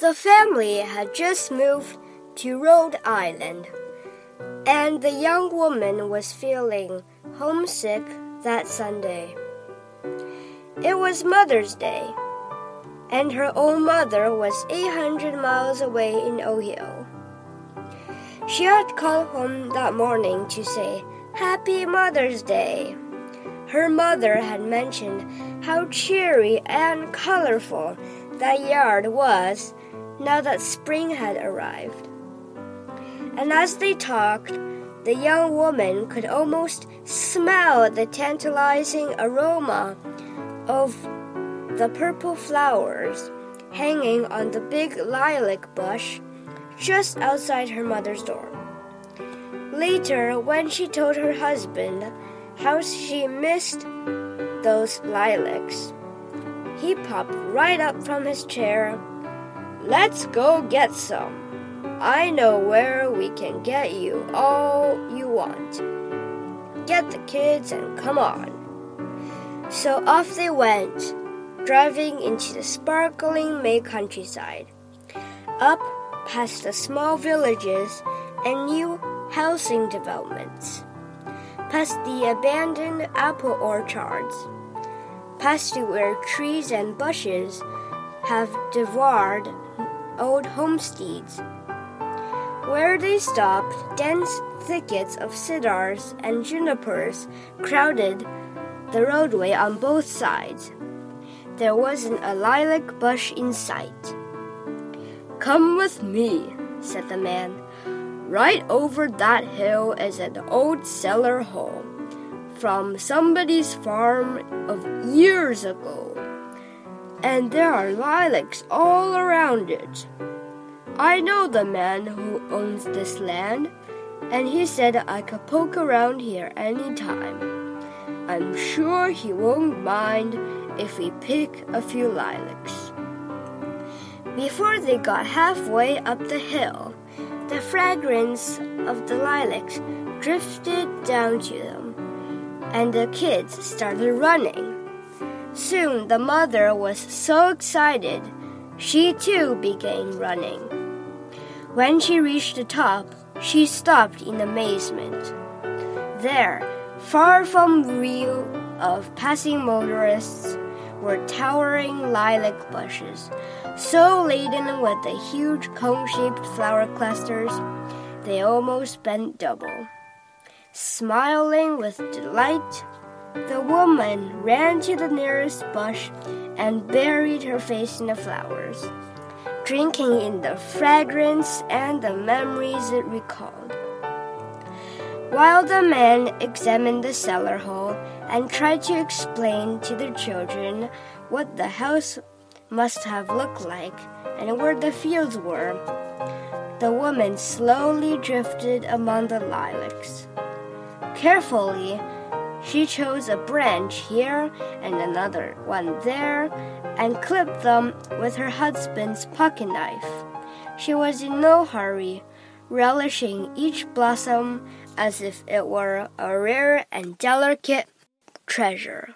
The family had just moved to Rhode Island, and the young woman was feeling homesick that Sunday. It was Mother's Day, and her own mother was 800 miles away in Ohio. She had called home that morning to say, Happy Mother's Day. Her mother had mentioned how cheery and colorful that yard was now that spring had arrived. And as they talked, the young woman could almost smell the tantalizing aroma of the purple flowers hanging on the big lilac bush just outside her mother's door. Later, when she told her husband how she missed those lilacs, he popped right up from his chair Let's go get some. I know where we can get you all you want. Get the kids and come on. So off they went, driving into the sparkling May countryside, up past the small villages and new housing developments, past the abandoned apple orchards, past where trees and bushes have devoured old homesteads. Where they stopped, dense thickets of cedars and junipers crowded the roadway on both sides. There wasn't a lilac bush in sight. Come with me, said the man. Right over that hill is an old cellar hole from somebody's farm of years ago and there are lilacs all around it. I know the man who owns this land, and he said I could poke around here any time. I'm sure he won't mind if we pick a few lilacs. Before they got halfway up the hill, the fragrance of the lilacs drifted down to them, and the kids started running. Soon the mother was so excited, she too began running. When she reached the top, she stopped in amazement. There, far from view of passing motorists, were towering lilac bushes, so laden with the huge cone shaped flower clusters they almost bent double. Smiling with delight, the woman ran to the nearest bush and buried her face in the flowers, drinking in the fragrance and the memories it recalled. While the man examined the cellar hole and tried to explain to the children what the house must have looked like and where the fields were, the woman slowly drifted among the lilacs. Carefully, she chose a branch here and another one there and clipped them with her husband's pocket knife. She was in no hurry, relishing each blossom as if it were a rare and delicate treasure.